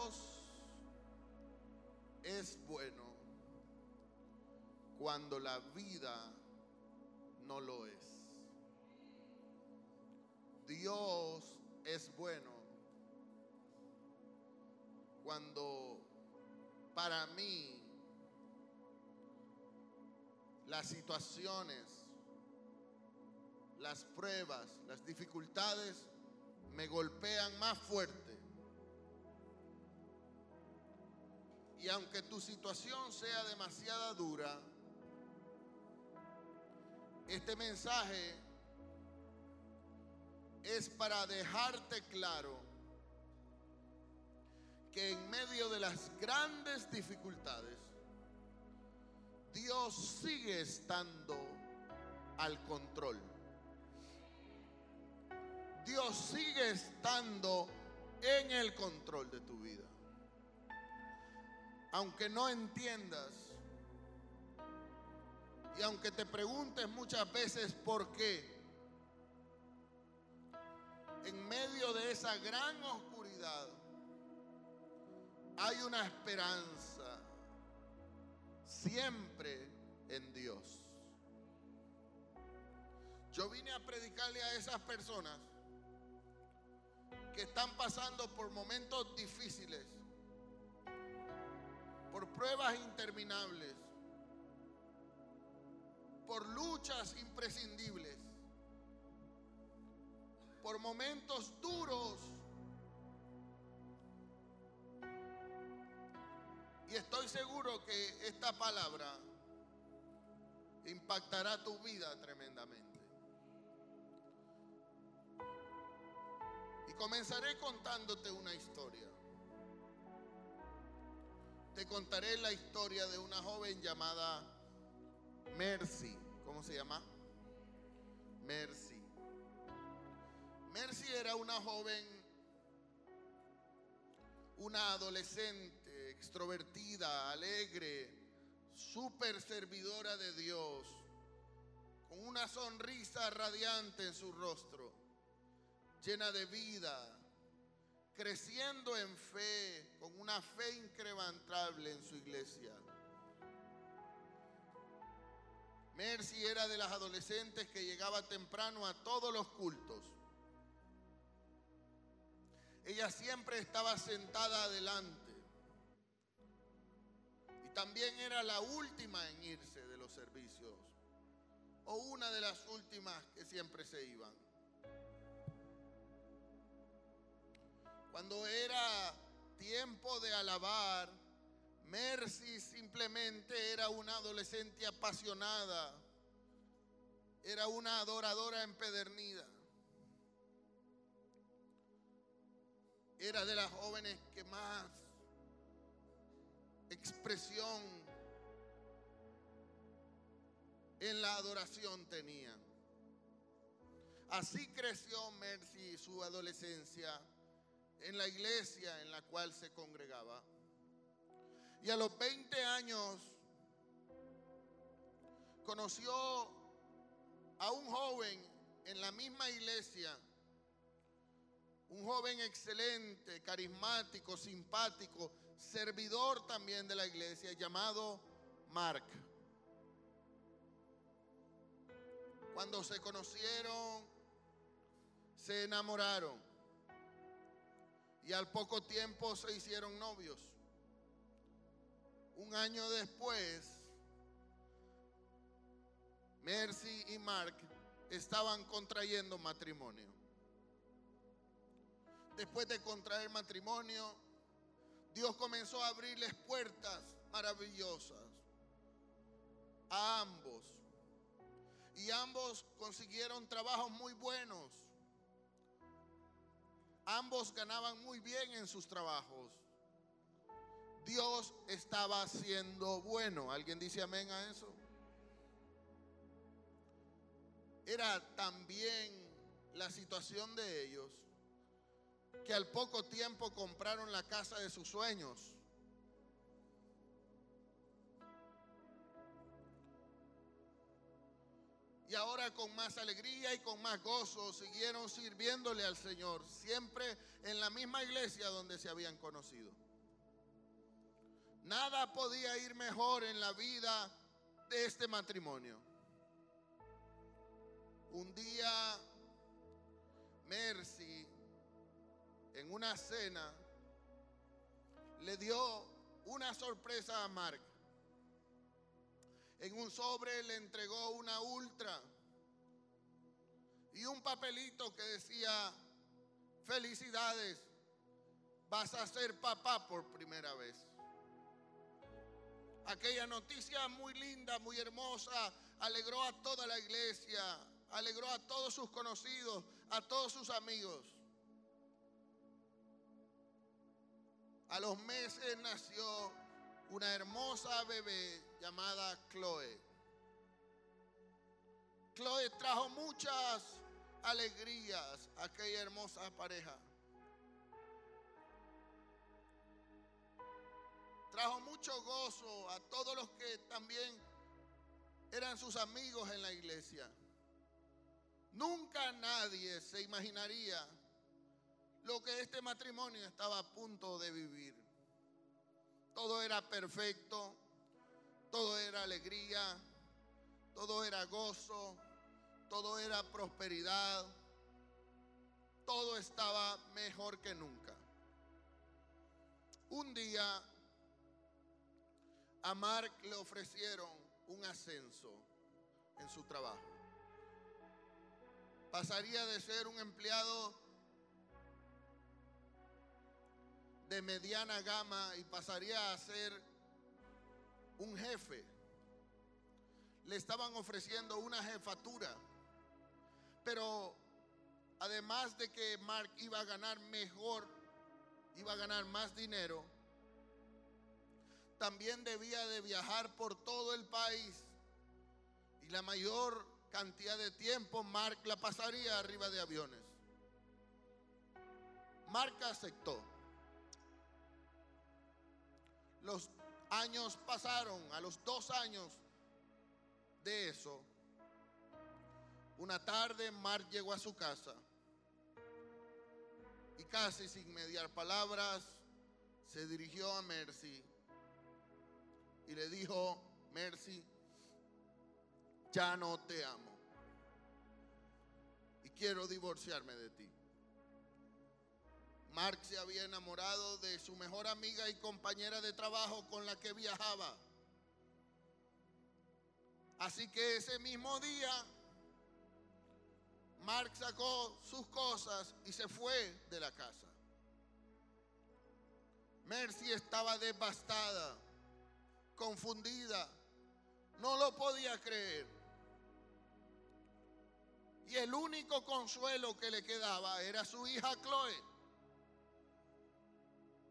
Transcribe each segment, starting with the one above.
Dios es bueno cuando la vida no lo es. Dios es bueno cuando para mí las situaciones, las pruebas, las dificultades me golpean más fuerte. Y aunque tu situación sea demasiado dura, este mensaje es para dejarte claro que en medio de las grandes dificultades, Dios sigue estando al control. Dios sigue estando en el control de tu vida. Aunque no entiendas y aunque te preguntes muchas veces por qué, en medio de esa gran oscuridad hay una esperanza siempre en Dios. Yo vine a predicarle a esas personas que están pasando por momentos difíciles, por pruebas interminables, por luchas imprescindibles, por momentos duros. Y estoy seguro que esta palabra impactará tu vida tremendamente. Y comenzaré contándote una historia. Te contaré la historia de una joven llamada Mercy. ¿Cómo se llama? Mercy. Mercy era una joven, una adolescente, extrovertida, alegre, súper servidora de Dios, con una sonrisa radiante en su rostro llena de vida, creciendo en fe, con una fe incrementable en su iglesia. Mercy era de las adolescentes que llegaba temprano a todos los cultos. Ella siempre estaba sentada adelante. Y también era la última en irse de los servicios. O una de las últimas que siempre se iban. Cuando era tiempo de alabar, Mercy simplemente era una adolescente apasionada, era una adoradora empedernida. Era de las jóvenes que más expresión en la adoración tenían. Así creció Mercy su adolescencia en la iglesia en la cual se congregaba. Y a los 20 años conoció a un joven en la misma iglesia, un joven excelente, carismático, simpático, servidor también de la iglesia, llamado Mark. Cuando se conocieron, se enamoraron y al poco tiempo se hicieron novios. Un año después, Mercy y Mark estaban contrayendo matrimonio. Después de contraer matrimonio, Dios comenzó a abrirles puertas maravillosas a ambos. Y ambos consiguieron trabajos muy buenos. Ambos ganaban muy bien en sus trabajos. Dios estaba siendo bueno. ¿Alguien dice amén a eso? Era también la situación de ellos que al poco tiempo compraron la casa de sus sueños. Y ahora con más alegría y con más gozo siguieron sirviéndole al Señor, siempre en la misma iglesia donde se habían conocido. Nada podía ir mejor en la vida de este matrimonio. Un día, Mercy, en una cena, le dio una sorpresa a Mark. En un sobre le entregó una ultra y un papelito que decía, felicidades, vas a ser papá por primera vez. Aquella noticia muy linda, muy hermosa, alegró a toda la iglesia, alegró a todos sus conocidos, a todos sus amigos. A los meses nació una hermosa bebé llamada Chloe. Chloe trajo muchas alegrías a aquella hermosa pareja. Trajo mucho gozo a todos los que también eran sus amigos en la iglesia. Nunca nadie se imaginaría lo que este matrimonio estaba a punto de vivir. Todo era perfecto, todo era alegría, todo era gozo, todo era prosperidad, todo estaba mejor que nunca. Un día a Mark le ofrecieron un ascenso en su trabajo. Pasaría de ser un empleado de mediana gama y pasaría a ser un jefe. Le estaban ofreciendo una jefatura. Pero además de que Mark iba a ganar mejor, iba a ganar más dinero, también debía de viajar por todo el país y la mayor cantidad de tiempo Mark la pasaría arriba de aviones. Mark aceptó. Los años pasaron, a los dos años de eso, una tarde Mark llegó a su casa y casi sin mediar palabras se dirigió a Mercy y le dijo, Mercy, ya no te amo. Y quiero divorciarme de ti. Mark se había enamorado de su mejor amiga y compañera de trabajo con la que viajaba. Así que ese mismo día, Mark sacó sus cosas y se fue de la casa. Mercy estaba devastada confundida, no lo podía creer. Y el único consuelo que le quedaba era su hija Chloe.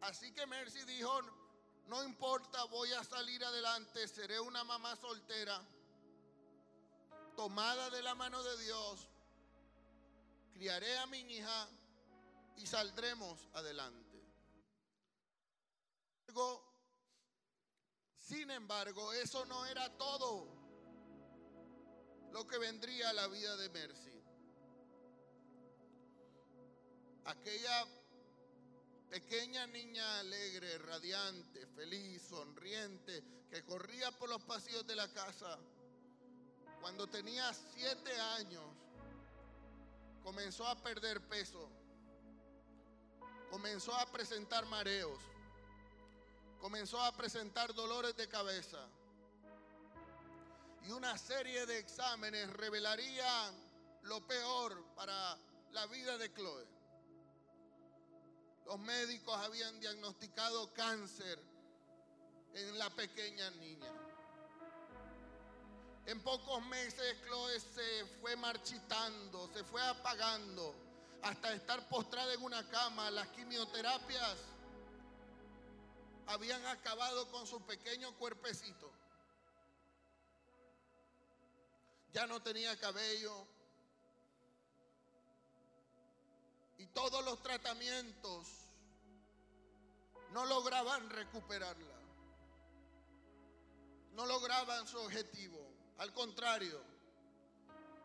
Así que Mercy dijo, no importa, voy a salir adelante, seré una mamá soltera, tomada de la mano de Dios, criaré a mi hija y saldremos adelante. Sin embargo, eso no era todo lo que vendría a la vida de Mercy. Aquella pequeña niña alegre, radiante, feliz, sonriente, que corría por los pasillos de la casa, cuando tenía siete años, comenzó a perder peso, comenzó a presentar mareos comenzó a presentar dolores de cabeza. Y una serie de exámenes revelarían lo peor para la vida de Chloe. Los médicos habían diagnosticado cáncer en la pequeña niña. En pocos meses Chloe se fue marchitando, se fue apagando, hasta estar postrada en una cama. Las quimioterapias habían acabado con su pequeño cuerpecito. Ya no tenía cabello. Y todos los tratamientos no lograban recuperarla. No lograban su objetivo. Al contrario,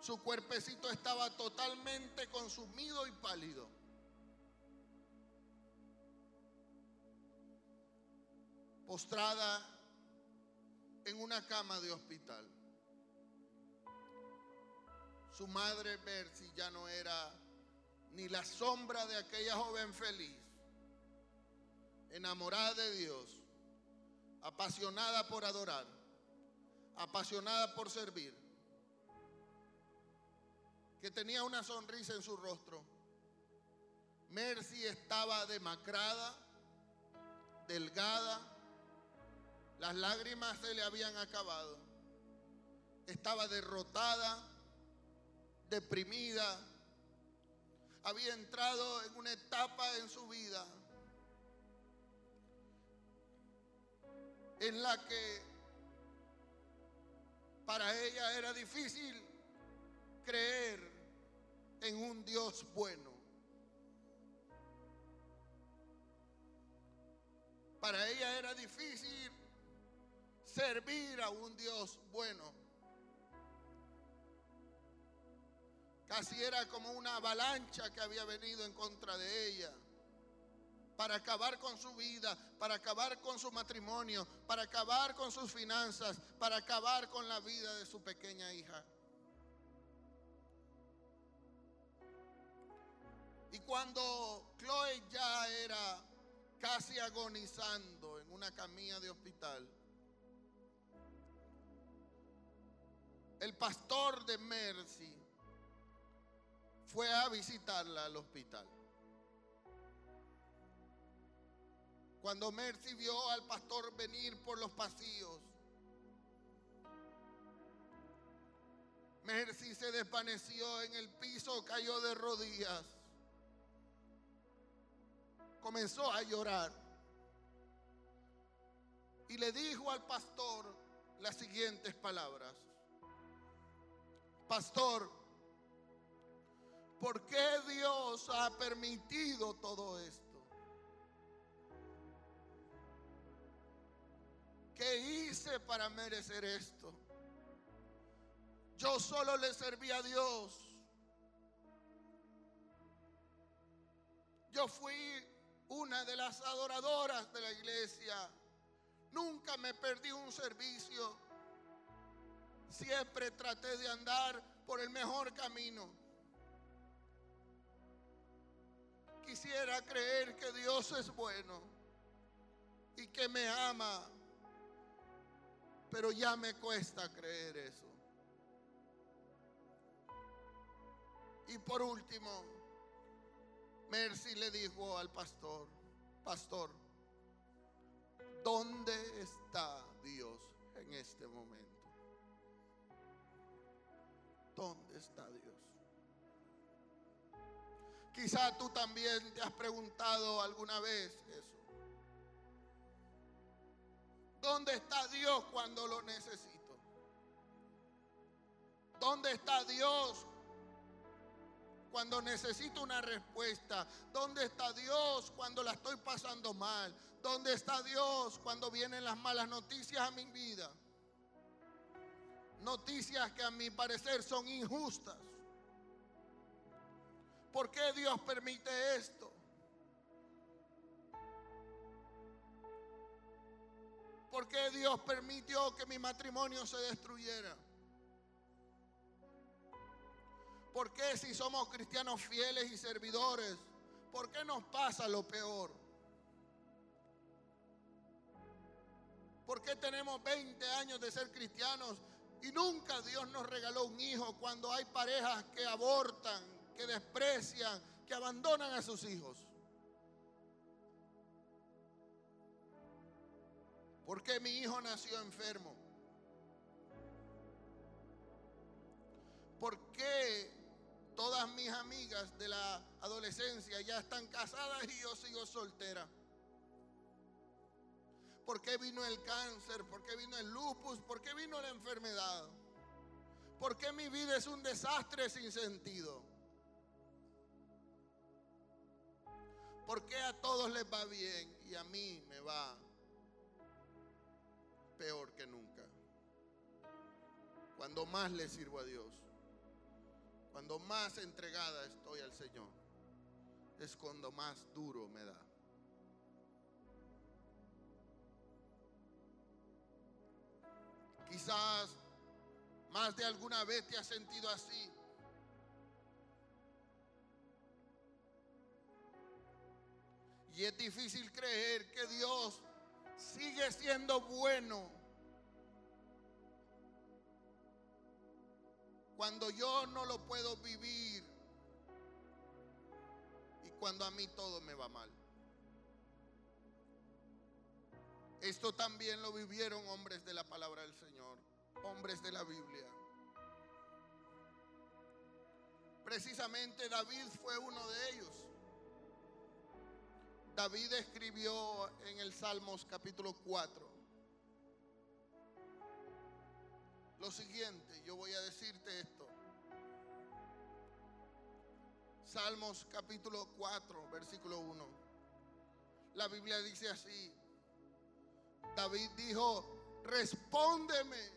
su cuerpecito estaba totalmente consumido y pálido. postrada en una cama de hospital. Su madre Mercy ya no era ni la sombra de aquella joven feliz, enamorada de Dios, apasionada por adorar, apasionada por servir, que tenía una sonrisa en su rostro. Mercy estaba demacrada, delgada, las lágrimas se le habían acabado, estaba derrotada, deprimida, había entrado en una etapa en su vida en la que para ella era difícil creer en un Dios bueno. Para ella era difícil servir a un Dios bueno. Casi era como una avalancha que había venido en contra de ella para acabar con su vida, para acabar con su matrimonio, para acabar con sus finanzas, para acabar con la vida de su pequeña hija. Y cuando Chloe ya era casi agonizando en una camilla de hospital, el pastor de Mercy fue a visitarla al hospital. Cuando Mercy vio al pastor venir por los pasillos, Mercy se desvaneció en el piso, cayó de rodillas, comenzó a llorar y le dijo al pastor las siguientes palabras. Pastor, ¿Por qué Dios ha permitido todo esto? ¿Qué hice para merecer esto? Yo solo le serví a Dios. Yo fui una de las adoradoras de la iglesia. Nunca me perdí un servicio. Siempre traté de andar por el mejor camino. Quisiera creer que Dios es bueno y que me ama, pero ya me cuesta creer eso. Y por último, Mercy le dijo al pastor, pastor, ¿dónde está Dios en este momento? ¿Dónde está Dios? Quizá tú también te has preguntado alguna vez eso. ¿Dónde está Dios cuando lo necesito? ¿Dónde está Dios cuando necesito una respuesta? ¿Dónde está Dios cuando la estoy pasando mal? ¿Dónde está Dios cuando vienen las malas noticias a mi vida? Noticias que a mi parecer son injustas. ¿Por qué Dios permite esto? ¿Por qué Dios permitió que mi matrimonio se destruyera? ¿Por qué si somos cristianos fieles y servidores, por qué nos pasa lo peor? ¿Por qué tenemos 20 años de ser cristianos y nunca Dios nos regaló un hijo cuando hay parejas que abortan, que desprecian, que abandonan a sus hijos. ¿Por qué mi hijo nació enfermo? ¿Por qué todas mis amigas de la adolescencia ya están casadas y yo sigo soltera? ¿Por qué vino el cáncer? ¿Por qué vino el lupus? ¿Por qué vino la enfermedad? ¿Por qué mi vida es un desastre sin sentido? ¿Por qué a todos les va bien y a mí me va peor que nunca? Cuando más le sirvo a Dios, cuando más entregada estoy al Señor, es cuando más duro me da. Quizás más de alguna vez te has sentido así. Y es difícil creer que Dios sigue siendo bueno. Cuando yo no lo puedo vivir y cuando a mí todo me va mal. Esto también lo vivieron hombres de la palabra del Señor, hombres de la Biblia. Precisamente David fue uno de ellos. David escribió en el Salmos capítulo 4 lo siguiente, yo voy a decirte esto. Salmos capítulo 4, versículo 1. La Biblia dice así, David dijo, respóndeme,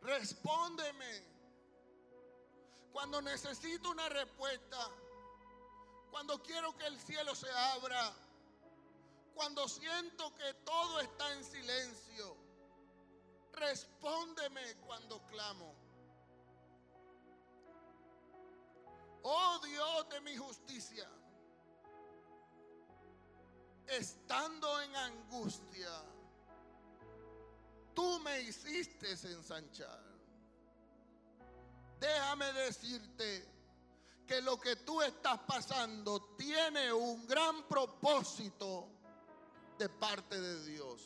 respóndeme. Cuando necesito una respuesta, cuando quiero que el cielo se abra, cuando siento que todo está en silencio, respóndeme cuando clamo. Oh Dios de mi justicia, estando en angustia, tú me hiciste ensanchar. Déjame decirte que lo que tú estás pasando tiene un gran propósito de parte de Dios.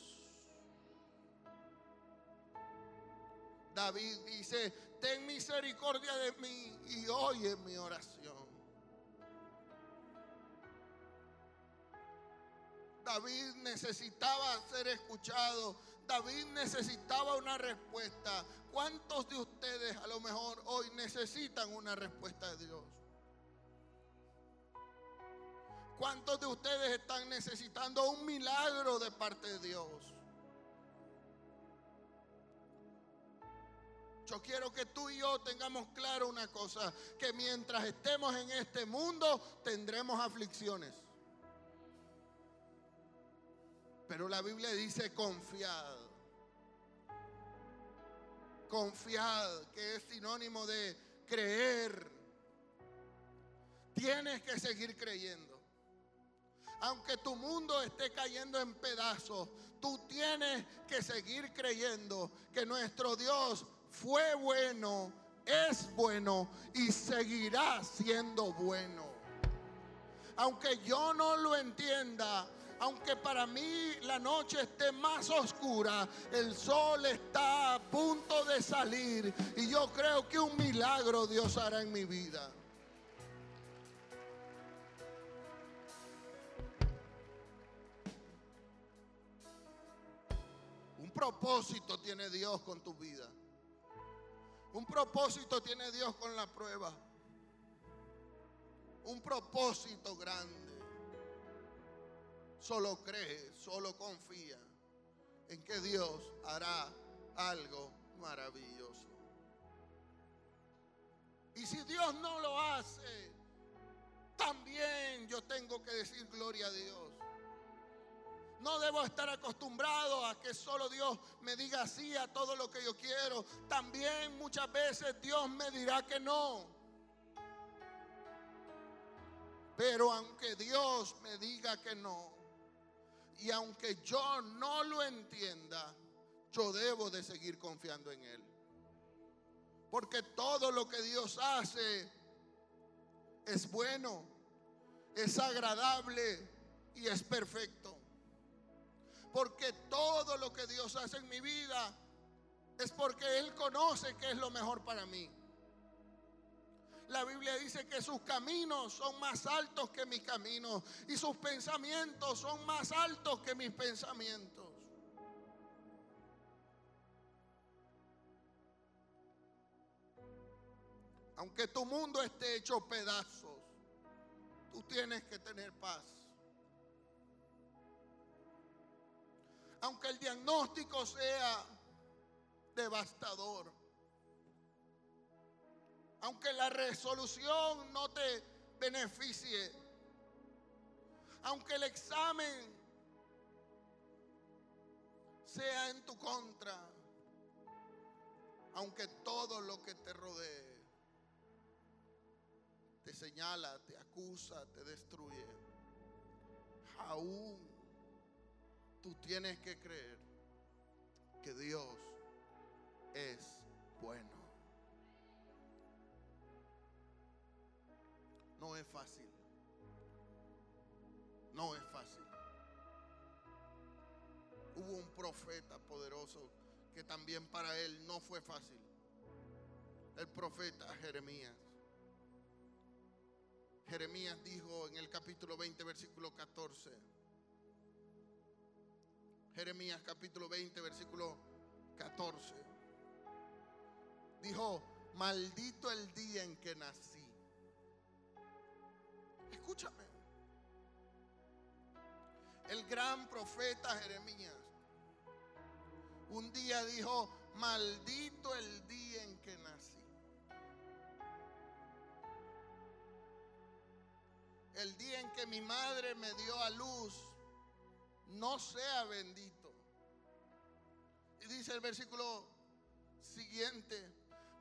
David dice, ten misericordia de mí y oye mi oración. David necesitaba ser escuchado. David necesitaba una respuesta. ¿Cuántos de ustedes a lo mejor hoy necesitan una respuesta de Dios? ¿Cuántos de ustedes están necesitando un milagro de parte de Dios? Yo quiero que tú y yo tengamos claro una cosa, que mientras estemos en este mundo tendremos aflicciones. Pero la Biblia dice confiad. Confiad, que es sinónimo de creer. Tienes que seguir creyendo. Aunque tu mundo esté cayendo en pedazos, tú tienes que seguir creyendo que nuestro Dios fue bueno, es bueno y seguirá siendo bueno. Aunque yo no lo entienda, aunque para mí la noche esté más oscura, el sol está a punto de salir y yo creo que un milagro Dios hará en mi vida. Propósito tiene Dios con tu vida. Un propósito tiene Dios con la prueba. Un propósito grande. Solo cree, solo confía en que Dios hará algo maravilloso. Y si Dios no lo hace, también yo tengo que decir gloria a Dios. No debo estar acostumbrado a que solo Dios me diga sí a todo lo que yo quiero. También muchas veces Dios me dirá que no. Pero aunque Dios me diga que no, y aunque yo no lo entienda, yo debo de seguir confiando en Él. Porque todo lo que Dios hace es bueno, es agradable y es perfecto. Porque todo lo que Dios hace en mi vida es porque Él conoce que es lo mejor para mí. La Biblia dice que sus caminos son más altos que mis caminos y sus pensamientos son más altos que mis pensamientos. Aunque tu mundo esté hecho pedazos, tú tienes que tener paz. Aunque el diagnóstico sea devastador, aunque la resolución no te beneficie, aunque el examen sea en tu contra, aunque todo lo que te rodee te señala, te acusa, te destruye, aún tú tienes que creer que Dios es bueno. No es fácil. No es fácil. Hubo un profeta poderoso que también para él no fue fácil. El profeta Jeremías. Jeremías dijo en el capítulo 20, versículo 14. Jeremías capítulo 20, versículo 14. Dijo, maldito el día en que nací. Escúchame. El gran profeta Jeremías un día dijo, maldito el día en que nací. El día en que mi madre me dio a luz, no sea bendito. Y dice el versículo siguiente,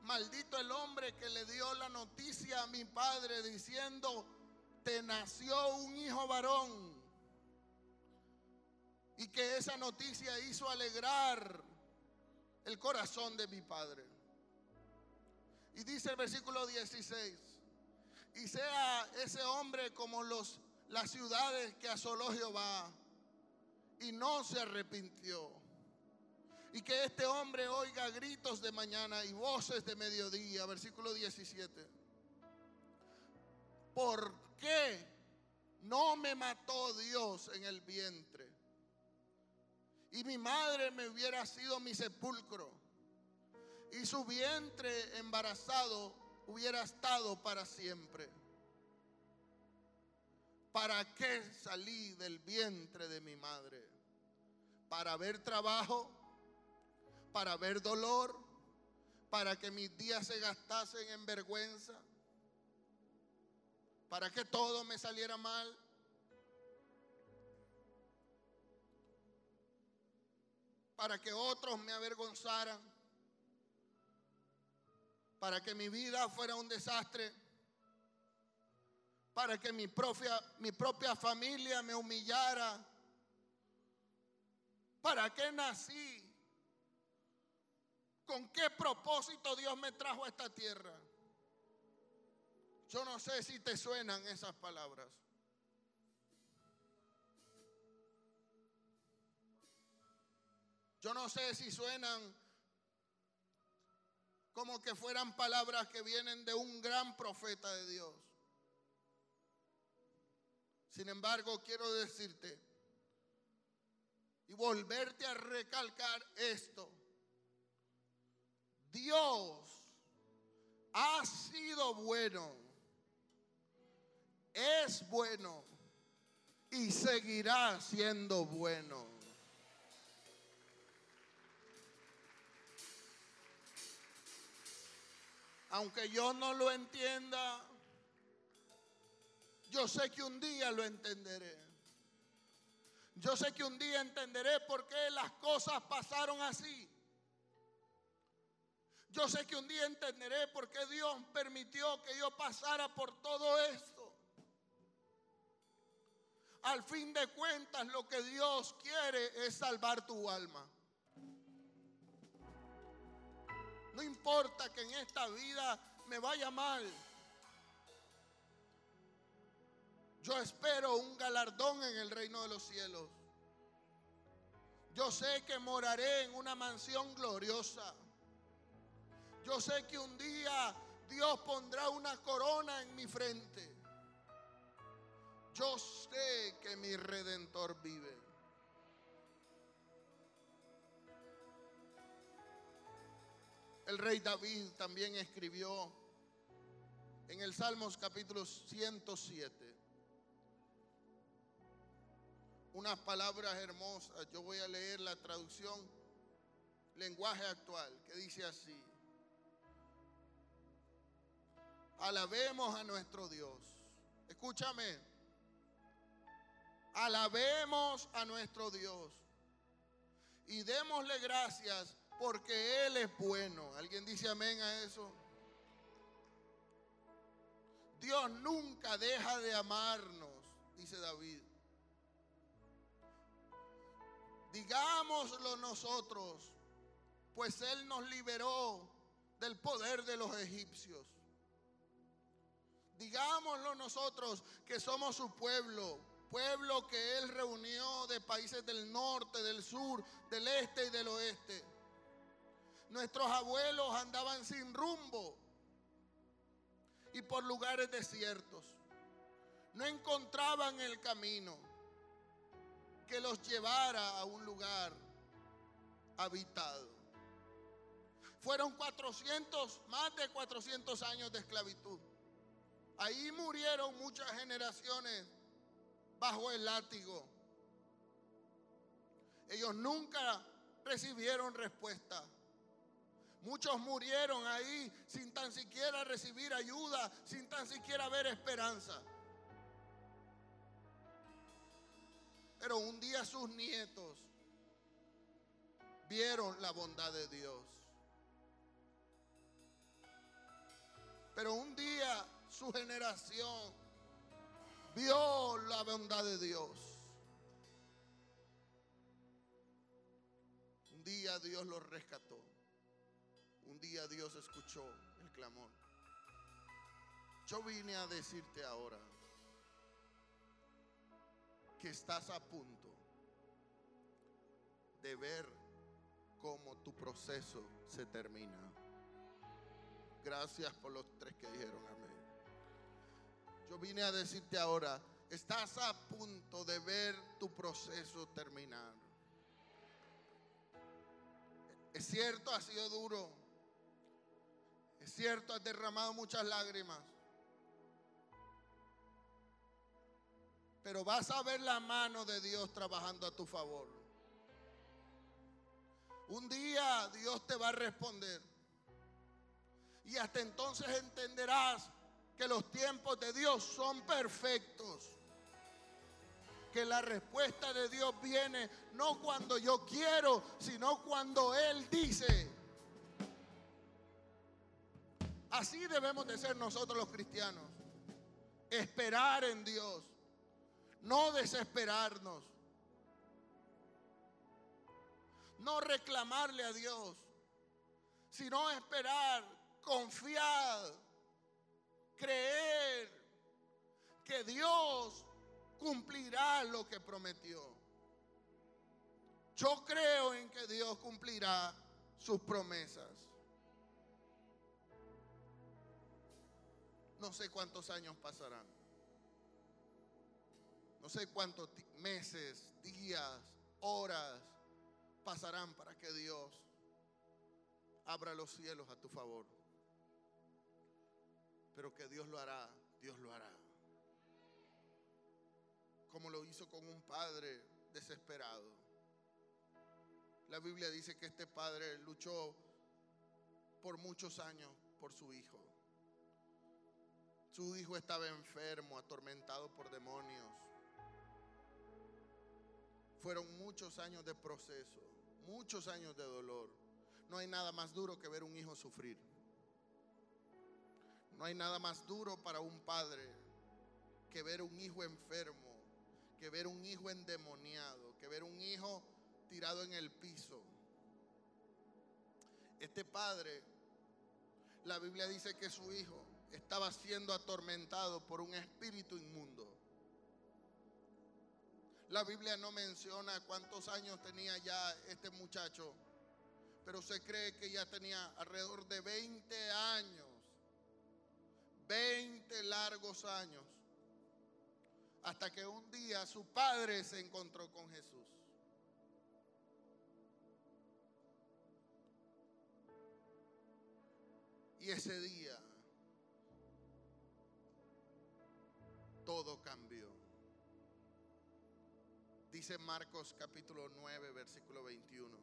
maldito el hombre que le dio la noticia a mi padre diciendo, te nació un hijo varón. Y que esa noticia hizo alegrar el corazón de mi padre. Y dice el versículo 16, y sea ese hombre como los, las ciudades que asoló Jehová y no se arrepintió. Y que este hombre oiga gritos de mañana y voces de mediodía, versículo 17. ¿Por qué no me mató Dios en el vientre? y mi madre me hubiera sido mi sepulcro y su vientre embarazado hubiera estado para siempre. ¿Para qué salí del vientre de mi madre? ¿Para ver trabajo? ¿Para ver dolor? ¿Para que mis días se gastasen en vergüenza? ¿Para que todo me saliera mal? para que otros me avergonzaran, para que mi vida fuera un desastre, para que mi propia, mi propia familia me humillara. ¿Para qué nací? ¿Con qué propósito Dios me trajo a esta tierra? Yo no sé si te suenan esas palabras. Yo no sé si suenan como que fueran palabras que vienen de un gran profeta de Dios. Sin embargo, quiero decirte y volverte a recalcar esto. Dios ha sido bueno, es bueno y seguirá siendo bueno. aunque yo no lo entienda, yo sé que un día lo entenderé. Yo sé que un día entenderé por qué las cosas pasaron así. Yo sé que un día entenderé por qué Dios permitió que yo pasara por todo esto. Al fin de cuentas, lo que Dios quiere es salvar tu alma. No importa que en esta vida me vaya mal. Yo espero un galardón en el reino de los cielos. Yo sé que moraré en una mansión gloriosa. Yo sé que un día Dios pondrá una corona en mi frente. Yo sé que mi redentor vive. El rey David también escribió en el Salmos capítulo 107 unas palabras hermosas. Yo voy a leer la traducción lenguaje actual que dice así. Alabemos a nuestro Dios. Escúchame. Alabemos a nuestro Dios y démosle gracias porque Él es bueno. ¿Alguien dice amén a eso? Dios nunca deja de amarnos, dice David. Digámoslo nosotros, pues Él nos liberó del poder de los egipcios. Digámoslo nosotros que somos su pueblo, pueblo que Él reunió de países del norte, del sur, del este y del oeste. Nuestros abuelos andaban sin rumbo y por lugares desiertos. No encontraban el camino que los llevara a un lugar habitado. Fueron 400, más de 400 años de esclavitud. Ahí murieron muchas generaciones bajo el látigo. Ellos nunca recibieron respuesta. Muchos murieron ahí sin tan siquiera recibir ayuda, sin tan siquiera ver esperanza. Pero un día sus nietos vieron la bondad de Dios. Pero un día su generación vio la bondad de Dios. Un día Dios los rescató. Un día Dios escuchó el clamor. Yo vine a decirte ahora que estás a punto de ver cómo tu proceso se termina. Gracias por los tres que dijeron amén. Yo vine a decirte ahora, estás a punto de ver tu proceso terminar. Es cierto, ha sido duro. Es cierto, has derramado muchas lágrimas. Pero vas a ver la mano de Dios trabajando a tu favor. Un día Dios te va a responder. Y hasta entonces entenderás que los tiempos de Dios son perfectos. Que la respuesta de Dios viene no cuando yo quiero, sino cuando Él dice. Así debemos de ser nosotros los cristianos. Esperar en Dios no desesperarnos. No reclamarle a Dios, sino esperar, confiar, creer que Dios cumplirá lo que prometió. Yo creo en que Dios cumplirá sus promesas. No sé cuántos años pasarán. No sé cuántos meses, días, horas pasarán para que Dios abra los cielos a tu favor. Pero que Dios lo hará, Dios lo hará. Como lo hizo con un padre desesperado. La Biblia dice que este padre luchó por muchos años por su hijo. Su hijo estaba enfermo, atormentado por demonios. Fueron muchos años de proceso, muchos años de dolor. No hay nada más duro que ver un hijo sufrir. No hay nada más duro para un padre que ver un hijo enfermo, que ver un hijo endemoniado, que ver un hijo tirado en el piso. Este padre, la Biblia dice que su hijo estaba siendo atormentado por un espíritu inmundo. La Biblia no menciona cuántos años tenía ya este muchacho, pero se cree que ya tenía alrededor de 20 años, 20 largos años, hasta que un día su padre se encontró con Jesús. Y ese día todo cambió. Dice Marcos capítulo 9, versículo 21.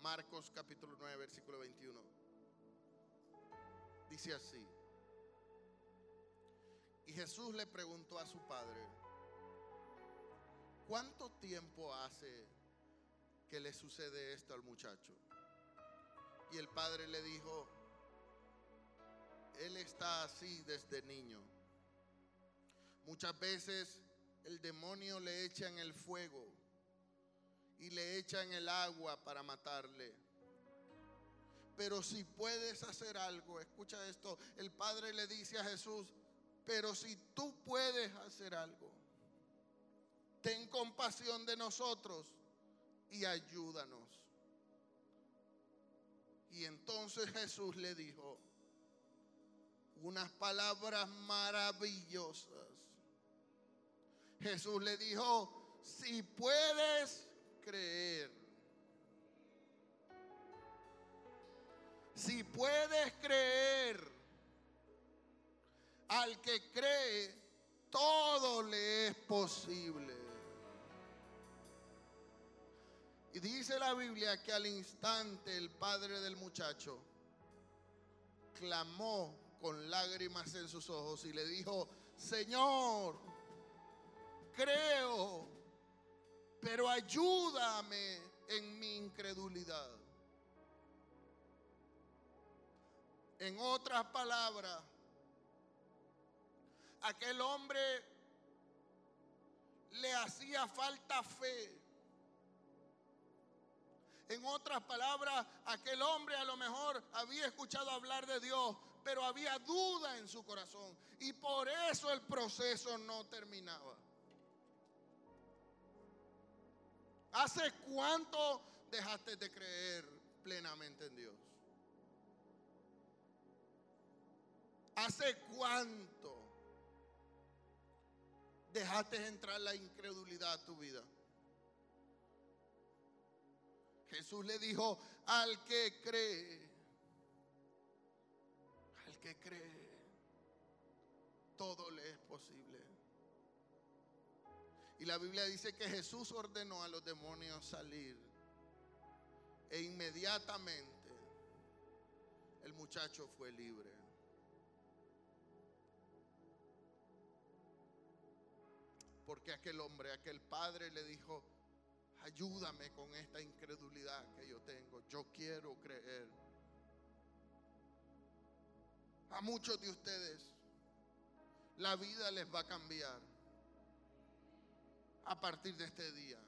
Marcos capítulo 9, versículo 21. Dice así. Y Jesús le preguntó a su padre, ¿cuánto tiempo hace que le sucede esto al muchacho. Y el padre le dijo, él está así desde niño. Muchas veces el demonio le echa en el fuego y le echa en el agua para matarle. Pero si puedes hacer algo, escucha esto, el Padre le dice a Jesús, pero si tú puedes hacer algo, ten compasión de nosotros y ayúdanos. Y entonces Jesús le dijo unas palabras maravillosas. Jesús le dijo, si puedes creer, si puedes creer, al que cree, todo le es posible. Y dice la Biblia que al instante el padre del muchacho clamó con lágrimas en sus ojos y le dijo, Señor, creo, pero ayúdame en mi incredulidad. En otras palabras, aquel hombre le hacía falta fe. En otras palabras, aquel hombre a lo mejor había escuchado hablar de Dios, pero había duda en su corazón. Y por eso el proceso no terminaba. ¿Hace cuánto dejaste de creer plenamente en Dios? ¿Hace cuánto dejaste entrar la incredulidad a tu vida? Jesús le dijo, al que cree, al que cree, todo le es posible. Y la Biblia dice que Jesús ordenó a los demonios salir. E inmediatamente el muchacho fue libre. Porque aquel hombre, aquel padre le dijo, ayúdame con esta incredulidad que yo tengo. Yo quiero creer. A muchos de ustedes la vida les va a cambiar a partir de este día.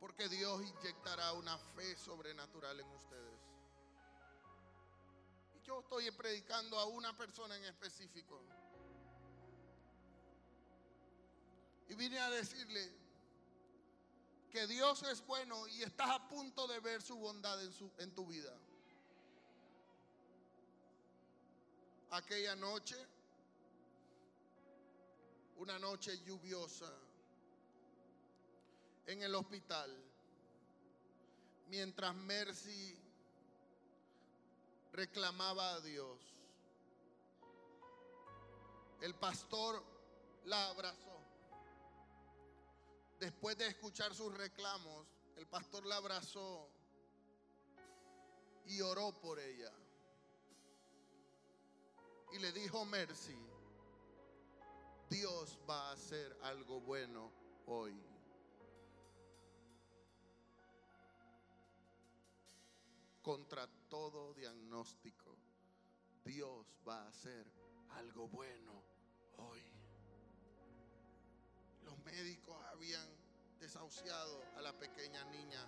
Porque Dios inyectará una fe sobrenatural en ustedes. Y yo estoy predicando a una persona en específico. Y vine a decirle que Dios es bueno y estás a punto de ver su bondad en, su, en tu vida. Aquella noche, una noche lluviosa, en el hospital, mientras Mercy reclamaba a Dios, el pastor la abrazó. Después de escuchar sus reclamos, el pastor la abrazó y oró por ella. Y le dijo, Mercy, Dios va a hacer algo bueno hoy. Contra todo diagnóstico, Dios va a hacer algo bueno hoy. Los médicos habían desahuciado a la pequeña niña,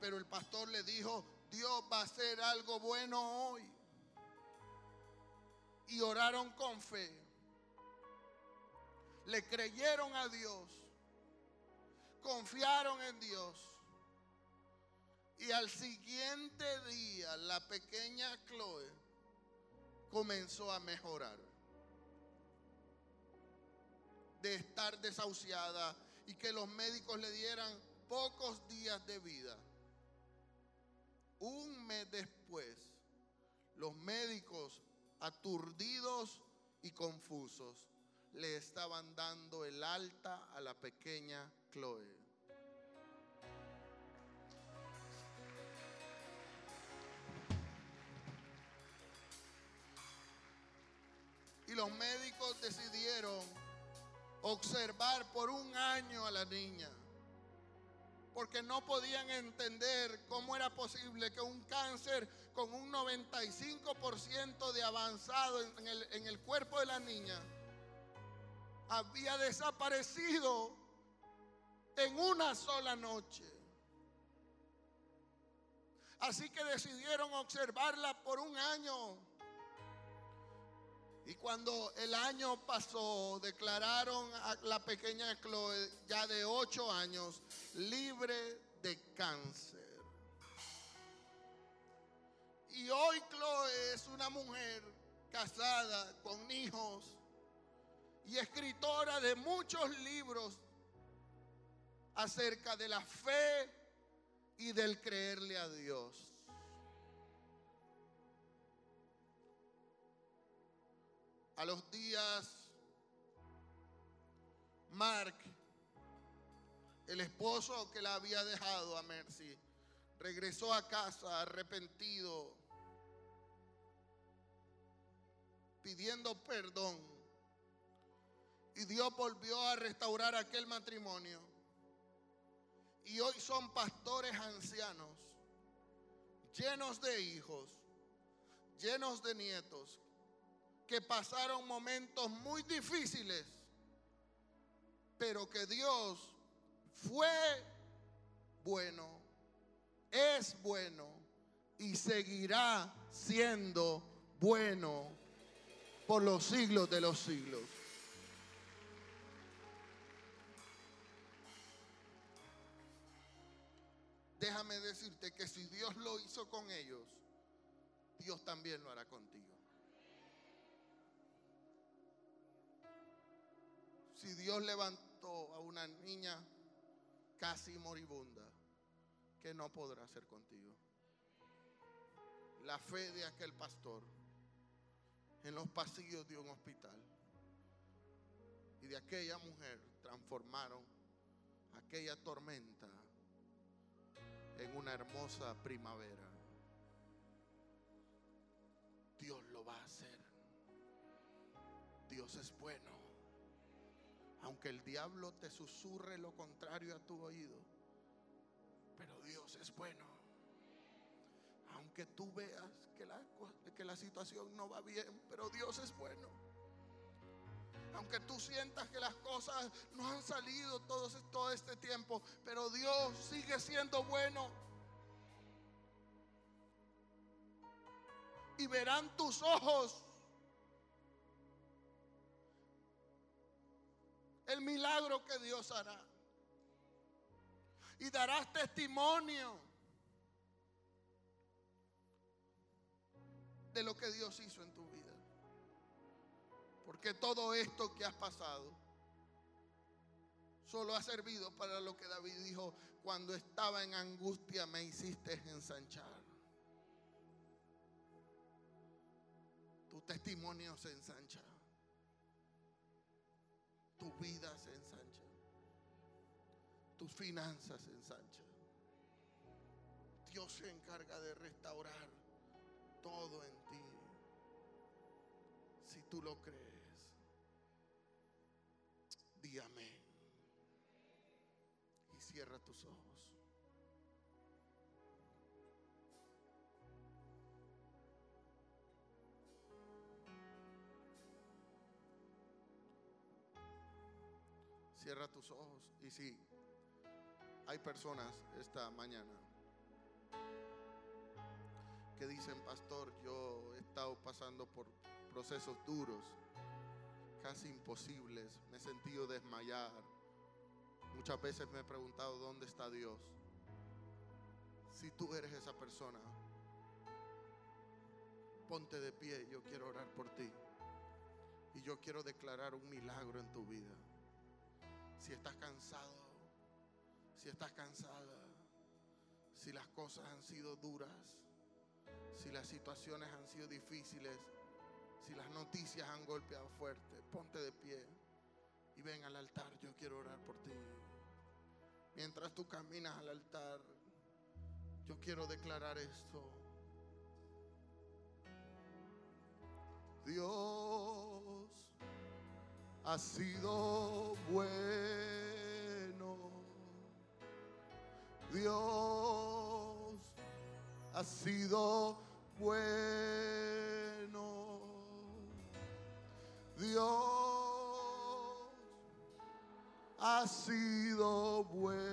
pero el pastor le dijo, Dios va a hacer algo bueno hoy. Y oraron con fe. Le creyeron a Dios. Confiaron en Dios. Y al siguiente día la pequeña Chloe comenzó a mejorar de estar desahuciada y que los médicos le dieran pocos días de vida. Un mes después, los médicos aturdidos y confusos le estaban dando el alta a la pequeña Chloe. Y los médicos decidieron observar por un año a la niña. porque no podían entender cómo era posible que un cáncer con un 95% de avanzado en el, en el cuerpo de la niña había desaparecido en una sola noche. Así que decidieron observarla por un año. Y cuando el año pasó, declararon a la pequeña Chloe, ya de ocho años, libre de cáncer. Y hoy Chloe es una mujer casada con hijos y escritora de muchos libros acerca de la fe y del creerle a Dios. A los días, Mark, el esposo que la había dejado a Mercy, regresó a casa arrepentido, pidiendo perdón. Y Dios volvió a restaurar aquel matrimonio y hoy son pastores ancianos, llenos de hijos, llenos de nietos, que pasaron momentos muy difíciles, pero que Dios fue bueno, es bueno y seguirá siendo bueno por los siglos de los siglos. Déjame decirte que si Dios lo hizo con ellos, Dios también lo hará contigo. Si Dios levantó a una niña casi moribunda, ¿qué no podrá hacer contigo? La fe de aquel pastor en los pasillos de un hospital y de aquella mujer transformaron aquella tormenta en una hermosa primavera. Dios lo va a hacer. Dios es bueno. Aunque el diablo te susurre lo contrario a tu oído. Pero Dios es bueno. Aunque tú veas que la, que la situación no va bien, pero Dios es bueno aunque tú sientas que las cosas no han salido todo, todo este tiempo, pero Dios sigue siendo bueno. Y verán tus ojos el milagro que Dios hará. Y darás testimonio de lo que Dios hizo en tu vida. Porque todo esto que has pasado solo ha servido para lo que David dijo, cuando estaba en angustia me hiciste ensanchar. Tu testimonio se ensancha. Tu vida se ensancha. Tus finanzas se ensanchan. Dios se encarga de restaurar todo en ti. Si tú lo crees. Cierra tus ojos. Cierra tus ojos. Y si hay personas esta mañana que dicen, pastor, yo he estado pasando por procesos duros casi imposibles, me he sentido desmayar. Muchas veces me he preguntado dónde está Dios. Si tú eres esa persona, ponte de pie, yo quiero orar por ti. Y yo quiero declarar un milagro en tu vida. Si estás cansado, si estás cansada, si las cosas han sido duras, si las situaciones han sido difíciles, si las noticias han golpeado fuerte, ponte de pie y ven al altar. Yo quiero orar por ti. Mientras tú caminas al altar, yo quiero declarar esto. Dios ha sido bueno Dios ha sido bueno. Dios ha sido bueno.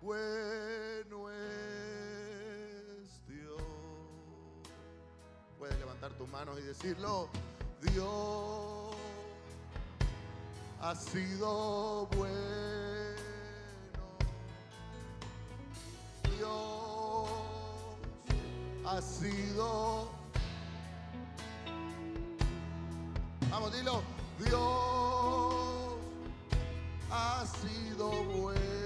Bueno es Dios. Puedes levantar tus manos y decirlo. Dios ha sido bueno. Dios ha sido. Vamos, dilo. Dios ha sido bueno.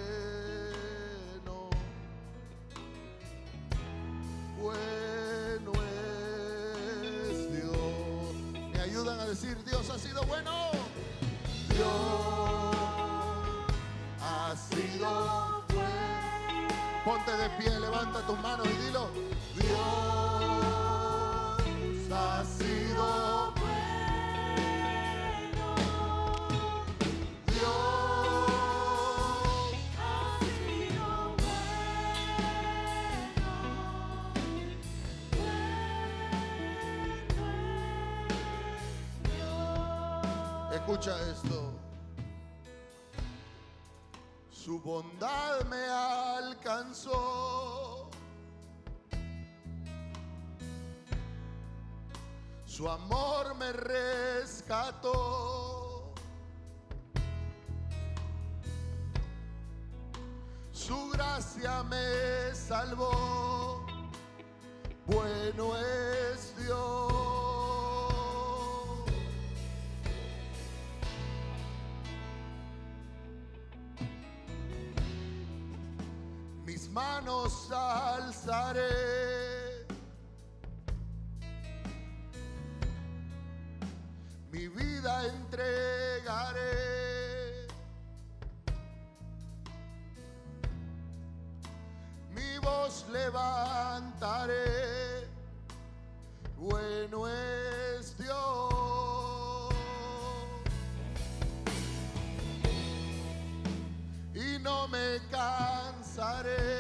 Esto. Su bondad me alcanzó. Su amor me rescató. Su gracia me salvó. Bueno es Dios. Manos alzaré. Mi vida entregaré. Mi voz levantaré. Bueno es Dios. y no me cansaré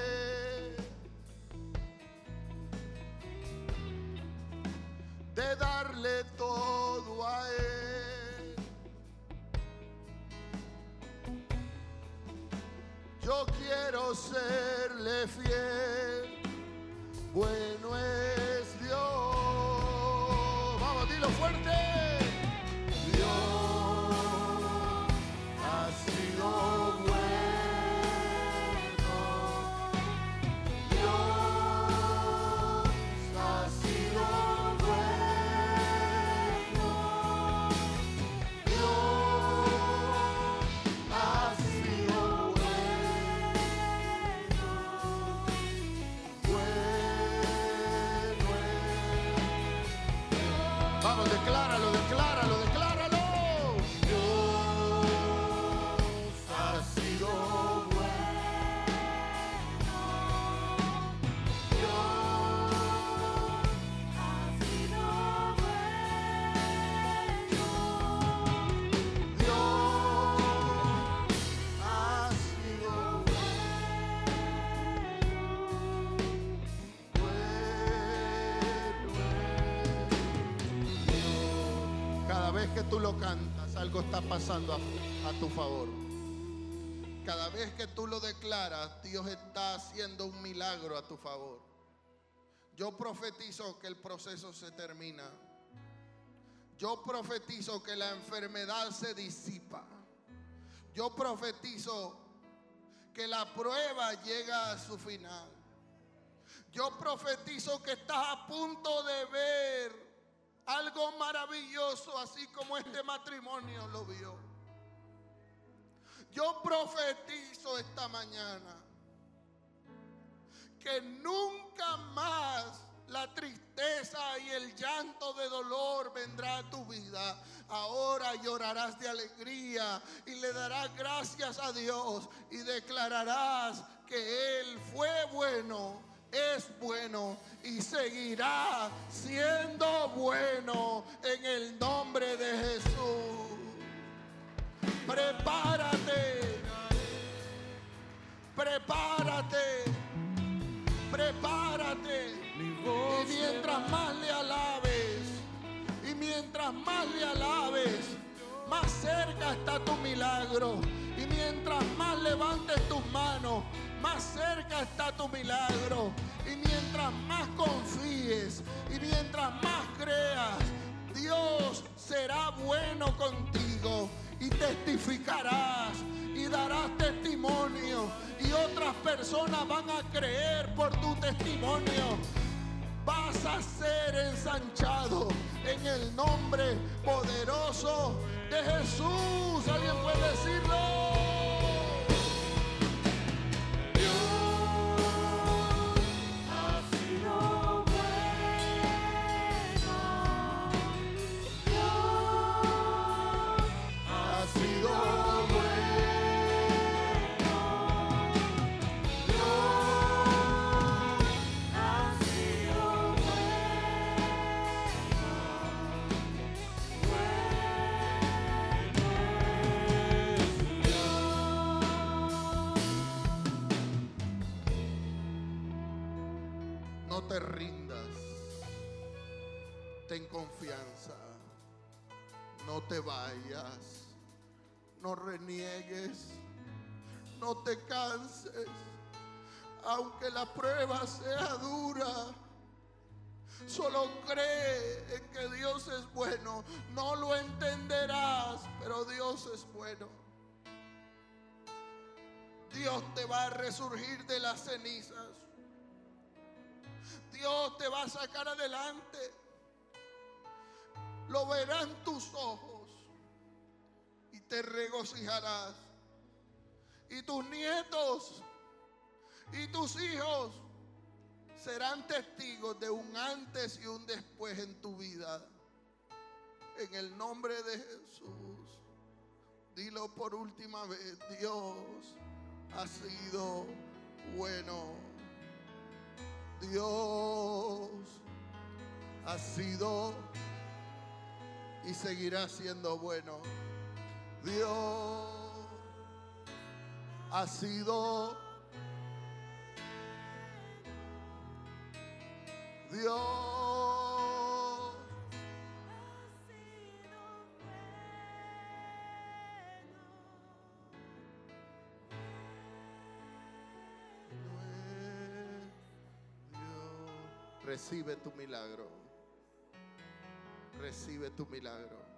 quiero serle fiel, bueno tú lo cantas, algo está pasando a, a tu favor. Cada vez que tú lo declaras, Dios está haciendo un milagro a tu favor. Yo profetizo que el proceso se termina. Yo profetizo que la enfermedad se disipa. Yo profetizo que la prueba llega a su final. Yo profetizo que estás a punto de ver algo maravilloso, así como este matrimonio lo vio. Yo profetizo esta mañana que nunca más la tristeza y el llanto de dolor vendrá a tu vida. Ahora llorarás de alegría y le darás gracias a Dios y declararás que Él fue bueno, es bueno y seguirá siendo bueno en el nombre de Jesús. Prepárate, prepárate, prepárate. Y mientras más le alabes, y mientras más le alabes, más cerca está tu milagro. Y mientras más levantes tus manos, cerca está tu milagro. Y mientras más confíes y mientras más creas, Dios será bueno contigo y testificarás y darás testimonio y otras personas van a creer por tu testimonio. Vas a ser ensanchado en el nombre poderoso de Jesús. ¿Alguien puede decirlo? No reniegues. No te canses. Aunque la prueba sea dura. Solo cree en que Dios es bueno. No lo entenderás, pero Dios es bueno. Dios te va a resurgir de las cenizas. Dios te va a sacar adelante. Lo verán tus ojos te regocijarás. Y tus nietos y tus hijos serán testigos de un antes y un después en tu vida. En el nombre de Jesús. Dilo por última vez, Dios ha sido bueno. Dios ha sido y seguirá siendo bueno. Dios ha sido Dios Recibe tu milagro. Recibe tu milagro.